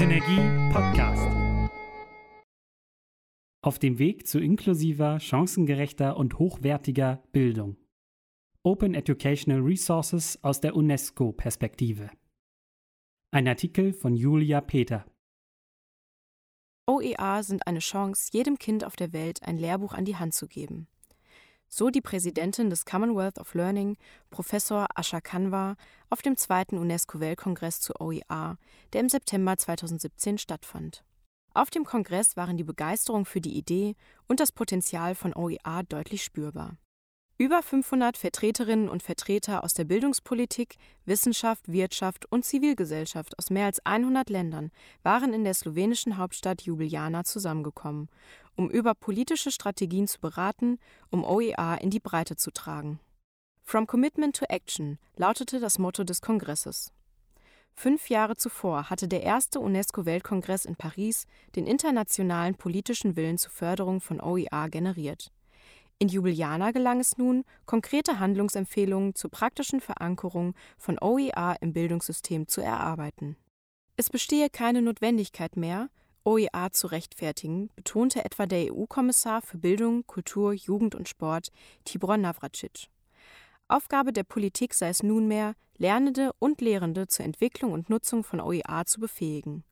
Synergie Podcast. Auf dem Weg zu inklusiver, chancengerechter und hochwertiger Bildung. Open Educational Resources aus der UNESCO-Perspektive. Ein Artikel von Julia Peter. OER sind eine Chance, jedem Kind auf der Welt ein Lehrbuch an die Hand zu geben. So die Präsidentin des Commonwealth of Learning, Professor Asha Kanwar, auf dem zweiten UNESCO-Weltkongress zu OER, der im September 2017 stattfand. Auf dem Kongress waren die Begeisterung für die Idee und das Potenzial von OER deutlich spürbar. Über 500 Vertreterinnen und Vertreter aus der Bildungspolitik, Wissenschaft, Wirtschaft und Zivilgesellschaft aus mehr als 100 Ländern waren in der slowenischen Hauptstadt Ljubljana zusammengekommen, um über politische Strategien zu beraten, um OER in die Breite zu tragen. From Commitment to Action lautete das Motto des Kongresses. Fünf Jahre zuvor hatte der erste UNESCO-Weltkongress in Paris den internationalen politischen Willen zur Förderung von OER generiert. In Ljubljana gelang es nun, konkrete Handlungsempfehlungen zur praktischen Verankerung von OER im Bildungssystem zu erarbeiten. Es bestehe keine Notwendigkeit mehr, OER zu rechtfertigen, betonte etwa der EU-Kommissar für Bildung, Kultur, Jugend und Sport Tibor Navracic. Aufgabe der Politik sei es nunmehr, Lernende und Lehrende zur Entwicklung und Nutzung von OER zu befähigen.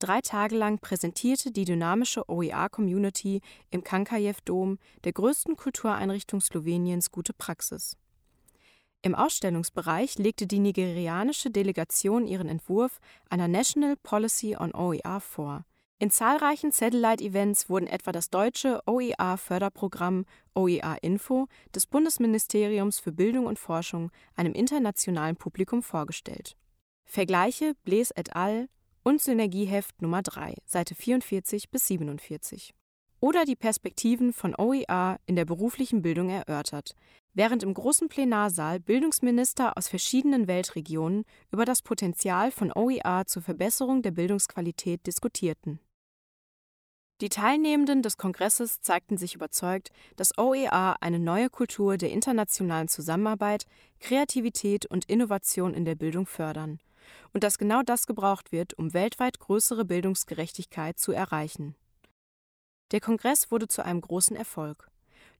Drei Tage lang präsentierte die dynamische OER-Community im Kankajew-Dom, der größten Kultureinrichtung Sloweniens, gute Praxis. Im Ausstellungsbereich legte die nigerianische Delegation ihren Entwurf einer National Policy on OER vor. In zahlreichen Satellite-Events wurden etwa das deutsche OER-Förderprogramm OER Info des Bundesministeriums für Bildung und Forschung einem internationalen Publikum vorgestellt. Vergleiche Blaise et al und Synergieheft Nummer 3, Seite 44 bis 47. Oder die Perspektiven von OER in der beruflichen Bildung erörtert, während im großen Plenarsaal Bildungsminister aus verschiedenen Weltregionen über das Potenzial von OER zur Verbesserung der Bildungsqualität diskutierten. Die Teilnehmenden des Kongresses zeigten sich überzeugt, dass OER eine neue Kultur der internationalen Zusammenarbeit, Kreativität und Innovation in der Bildung fördern und dass genau das gebraucht wird, um weltweit größere Bildungsgerechtigkeit zu erreichen. Der Kongress wurde zu einem großen Erfolg.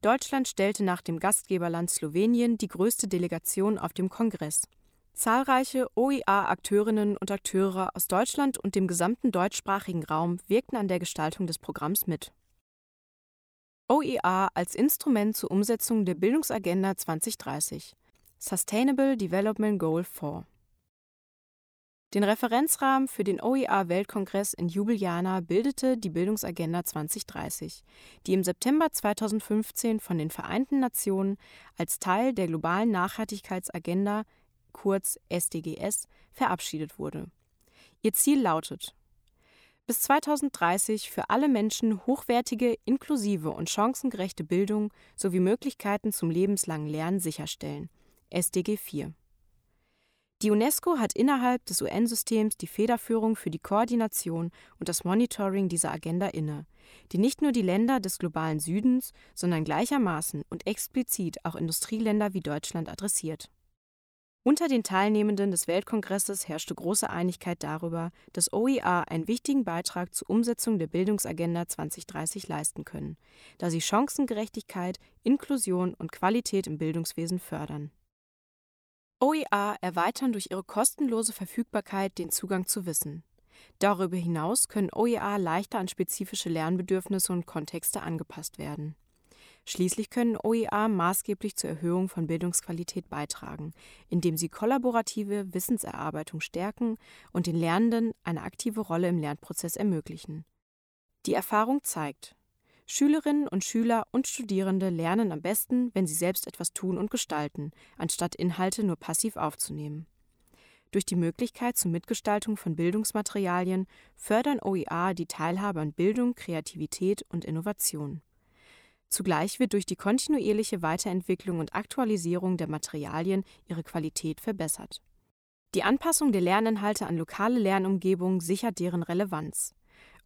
Deutschland stellte nach dem Gastgeberland Slowenien die größte Delegation auf dem Kongress. Zahlreiche OIA-Akteurinnen und Akteure aus Deutschland und dem gesamten deutschsprachigen Raum wirkten an der Gestaltung des Programms mit. OER als Instrument zur Umsetzung der Bildungsagenda 2030 Sustainable Development Goal 4 den Referenzrahmen für den OER-Weltkongress in Ljubljana bildete die Bildungsagenda 2030, die im September 2015 von den Vereinten Nationen als Teil der globalen Nachhaltigkeitsagenda kurz SDGs verabschiedet wurde. Ihr Ziel lautet bis 2030 für alle Menschen hochwertige, inklusive und chancengerechte Bildung sowie Möglichkeiten zum lebenslangen Lernen sicherstellen. SDG 4 die UNESCO hat innerhalb des UN-Systems die Federführung für die Koordination und das Monitoring dieser Agenda inne, die nicht nur die Länder des globalen Südens, sondern gleichermaßen und explizit auch Industrieländer wie Deutschland adressiert. Unter den Teilnehmenden des Weltkongresses herrschte große Einigkeit darüber, dass OER einen wichtigen Beitrag zur Umsetzung der Bildungsagenda 2030 leisten können, da sie Chancengerechtigkeit, Inklusion und Qualität im Bildungswesen fördern. OER erweitern durch ihre kostenlose Verfügbarkeit den Zugang zu Wissen. Darüber hinaus können OER leichter an spezifische Lernbedürfnisse und Kontexte angepasst werden. Schließlich können OER maßgeblich zur Erhöhung von Bildungsqualität beitragen, indem sie kollaborative Wissenserarbeitung stärken und den Lernenden eine aktive Rolle im Lernprozess ermöglichen. Die Erfahrung zeigt, Schülerinnen und Schüler und Studierende lernen am besten, wenn sie selbst etwas tun und gestalten, anstatt Inhalte nur passiv aufzunehmen. Durch die Möglichkeit zur Mitgestaltung von Bildungsmaterialien fördern OER die Teilhabe an Bildung, Kreativität und Innovation. Zugleich wird durch die kontinuierliche Weiterentwicklung und Aktualisierung der Materialien ihre Qualität verbessert. Die Anpassung der Lerninhalte an lokale Lernumgebungen sichert deren Relevanz.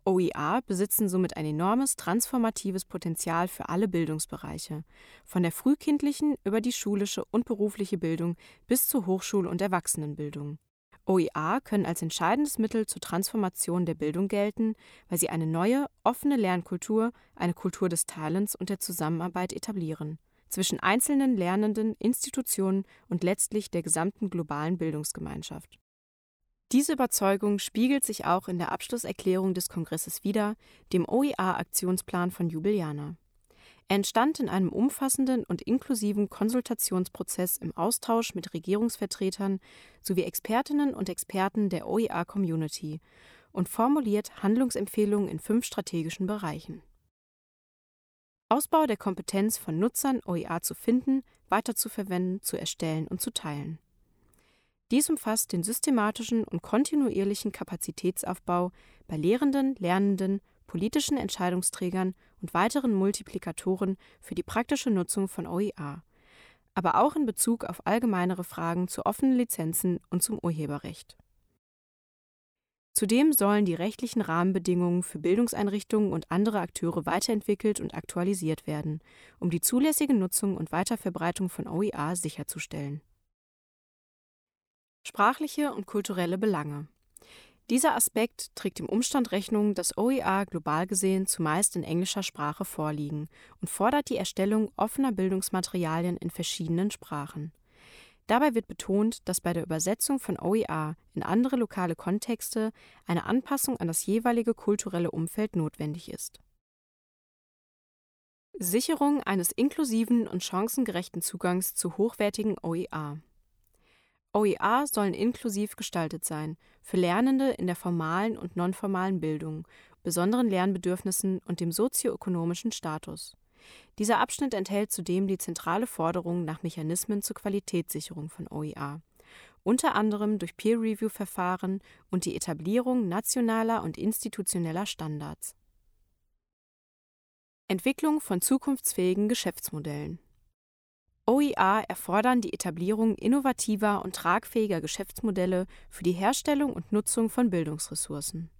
OER besitzen somit ein enormes transformatives Potenzial für alle Bildungsbereiche, von der frühkindlichen über die schulische und berufliche Bildung bis zur Hochschul- und Erwachsenenbildung. OER können als entscheidendes Mittel zur Transformation der Bildung gelten, weil sie eine neue, offene Lernkultur, eine Kultur des Teilens und der Zusammenarbeit etablieren zwischen einzelnen Lernenden, Institutionen und letztlich der gesamten globalen Bildungsgemeinschaft. Diese Überzeugung spiegelt sich auch in der Abschlusserklärung des Kongresses wider, dem OER-Aktionsplan von Jubiliana. Er entstand in einem umfassenden und inklusiven Konsultationsprozess im Austausch mit Regierungsvertretern sowie Expertinnen und Experten der OER-Community und formuliert Handlungsempfehlungen in fünf strategischen Bereichen. Ausbau der Kompetenz von Nutzern, OER zu finden, weiterzuverwenden, zu erstellen und zu teilen. Dies umfasst den systematischen und kontinuierlichen Kapazitätsaufbau bei Lehrenden, Lernenden, politischen Entscheidungsträgern und weiteren Multiplikatoren für die praktische Nutzung von OER, aber auch in Bezug auf allgemeinere Fragen zu offenen Lizenzen und zum Urheberrecht. Zudem sollen die rechtlichen Rahmenbedingungen für Bildungseinrichtungen und andere Akteure weiterentwickelt und aktualisiert werden, um die zulässige Nutzung und Weiterverbreitung von OER sicherzustellen. Sprachliche und kulturelle Belange dieser Aspekt trägt dem Umstand Rechnung, dass OER global gesehen zumeist in englischer Sprache vorliegen und fordert die Erstellung offener Bildungsmaterialien in verschiedenen Sprachen. Dabei wird betont, dass bei der Übersetzung von OER in andere lokale Kontexte eine Anpassung an das jeweilige kulturelle Umfeld notwendig ist. Sicherung eines inklusiven und chancengerechten Zugangs zu hochwertigen OER. OER sollen inklusiv gestaltet sein, für Lernende in der formalen und nonformalen Bildung, besonderen Lernbedürfnissen und dem sozioökonomischen Status. Dieser Abschnitt enthält zudem die zentrale Forderung nach Mechanismen zur Qualitätssicherung von OER, unter anderem durch Peer-Review-Verfahren und die Etablierung nationaler und institutioneller Standards. Entwicklung von zukunftsfähigen Geschäftsmodellen OER erfordern die Etablierung innovativer und tragfähiger Geschäftsmodelle für die Herstellung und Nutzung von Bildungsressourcen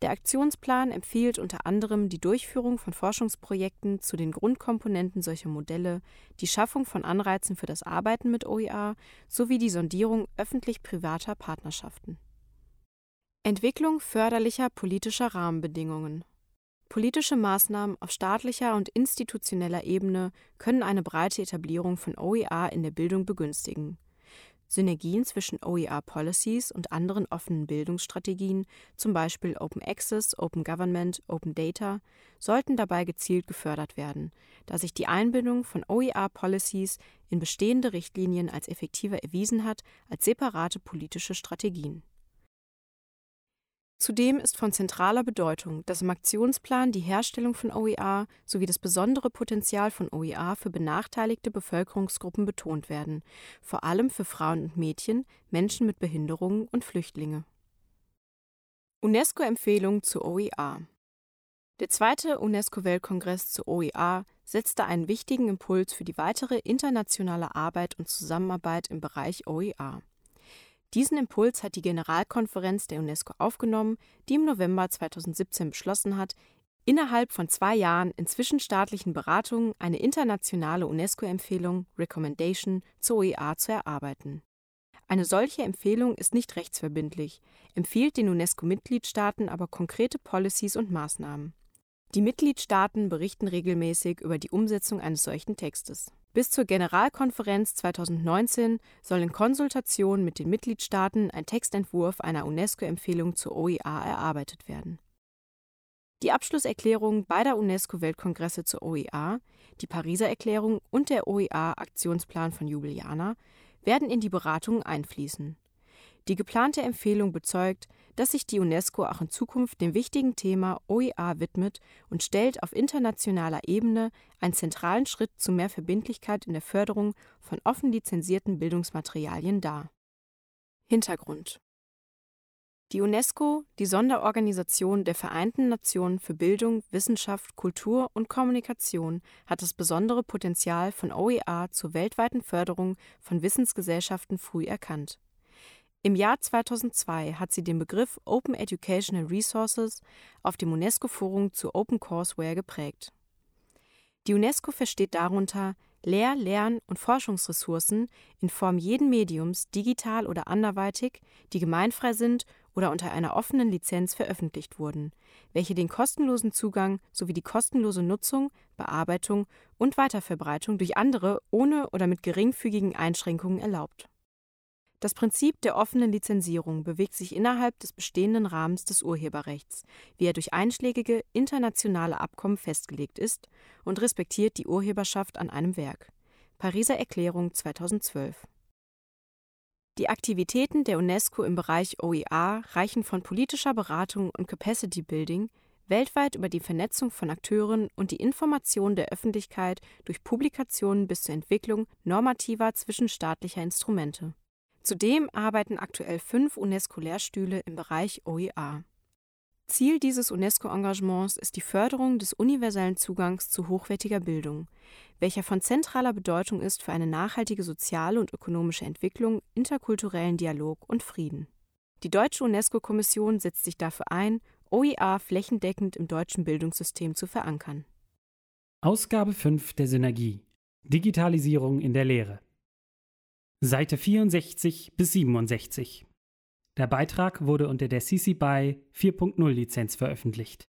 der Aktionsplan empfiehlt unter anderem die Durchführung von Forschungsprojekten zu den Grundkomponenten solcher Modelle, die Schaffung von Anreizen für das Arbeiten mit OER sowie die Sondierung öffentlich-privater Partnerschaften. Entwicklung förderlicher politischer Rahmenbedingungen Politische Maßnahmen auf staatlicher und institutioneller Ebene können eine breite Etablierung von OER in der Bildung begünstigen. Synergien zwischen OER-Policies und anderen offenen Bildungsstrategien, zum Beispiel Open Access, Open Government, Open Data, sollten dabei gezielt gefördert werden, da sich die Einbindung von OER-Policies in bestehende Richtlinien als effektiver erwiesen hat als separate politische Strategien Zudem ist von zentraler Bedeutung, dass im Aktionsplan die Herstellung von OER sowie das besondere Potenzial von OER für benachteiligte Bevölkerungsgruppen betont werden, vor allem für Frauen und Mädchen, Menschen mit Behinderungen und Flüchtlinge. UNESCO-Empfehlung zu OER Der zweite UNESCO-Weltkongress zu OER setzte einen wichtigen Impuls für die weitere internationale Arbeit und Zusammenarbeit im Bereich OER. Diesen Impuls hat die Generalkonferenz der UNESCO aufgenommen, die im November 2017 beschlossen hat, innerhalb von zwei Jahren in zwischenstaatlichen Beratungen eine internationale UNESCO-Empfehlung Recommendation zur OER zu erarbeiten. Eine solche Empfehlung ist nicht rechtsverbindlich, empfiehlt den UNESCO-Mitgliedstaaten aber konkrete Policies und Maßnahmen. Die Mitgliedstaaten berichten regelmäßig über die Umsetzung eines solchen Textes bis zur Generalkonferenz 2019 soll in Konsultation mit den Mitgliedstaaten ein Textentwurf einer UNESCO-Empfehlung zur OER erarbeitet werden. Die Abschlusserklärung beider UNESCO-Weltkongresse zur OER, die Pariser Erklärung und der OER-Aktionsplan von Ljubljana werden in die Beratungen einfließen. Die geplante Empfehlung bezeugt, dass sich die UNESCO auch in Zukunft dem wichtigen Thema OER widmet und stellt auf internationaler Ebene einen zentralen Schritt zu mehr Verbindlichkeit in der Förderung von offen lizenzierten Bildungsmaterialien dar. Hintergrund die UNESCO, die Sonderorganisation der Vereinten Nationen für Bildung, Wissenschaft, Kultur und Kommunikation, hat das besondere Potenzial von OER zur weltweiten Förderung von Wissensgesellschaften früh erkannt im Jahr 2002 hat sie den Begriff Open Educational Resources auf dem UNESCO-Forum zu Open Courseware geprägt. Die UNESCO versteht darunter Lehr-, Lern- und Forschungsressourcen in Form jeden Mediums, digital oder anderweitig, die gemeinfrei sind oder unter einer offenen Lizenz veröffentlicht wurden, welche den kostenlosen Zugang sowie die kostenlose Nutzung, Bearbeitung und Weiterverbreitung durch andere ohne oder mit geringfügigen Einschränkungen erlaubt. Das Prinzip der offenen Lizenzierung bewegt sich innerhalb des bestehenden Rahmens des Urheberrechts, wie er durch einschlägige internationale Abkommen festgelegt ist, und respektiert die Urheberschaft an einem Werk. Pariser Erklärung 2012 die Aktivitäten der UNESCO im Bereich OER reichen von politischer Beratung und Capacity Building weltweit über die Vernetzung von Akteuren und die Information der Öffentlichkeit durch Publikationen bis zur Entwicklung normativer zwischenstaatlicher Instrumente. Zudem arbeiten aktuell fünf UNESCO-Lehrstühle im Bereich OER. Ziel dieses UNESCO-Engagements ist die Förderung des universellen Zugangs zu hochwertiger Bildung, welcher von zentraler Bedeutung ist für eine nachhaltige soziale und ökonomische Entwicklung, interkulturellen Dialog und Frieden. Die deutsche UNESCO-Kommission setzt sich dafür ein, OER flächendeckend im deutschen Bildungssystem zu verankern. Ausgabe 5 der Synergie Digitalisierung in der Lehre Seite 64 bis 67 der Beitrag wurde unter der CC BY 4.0 Lizenz veröffentlicht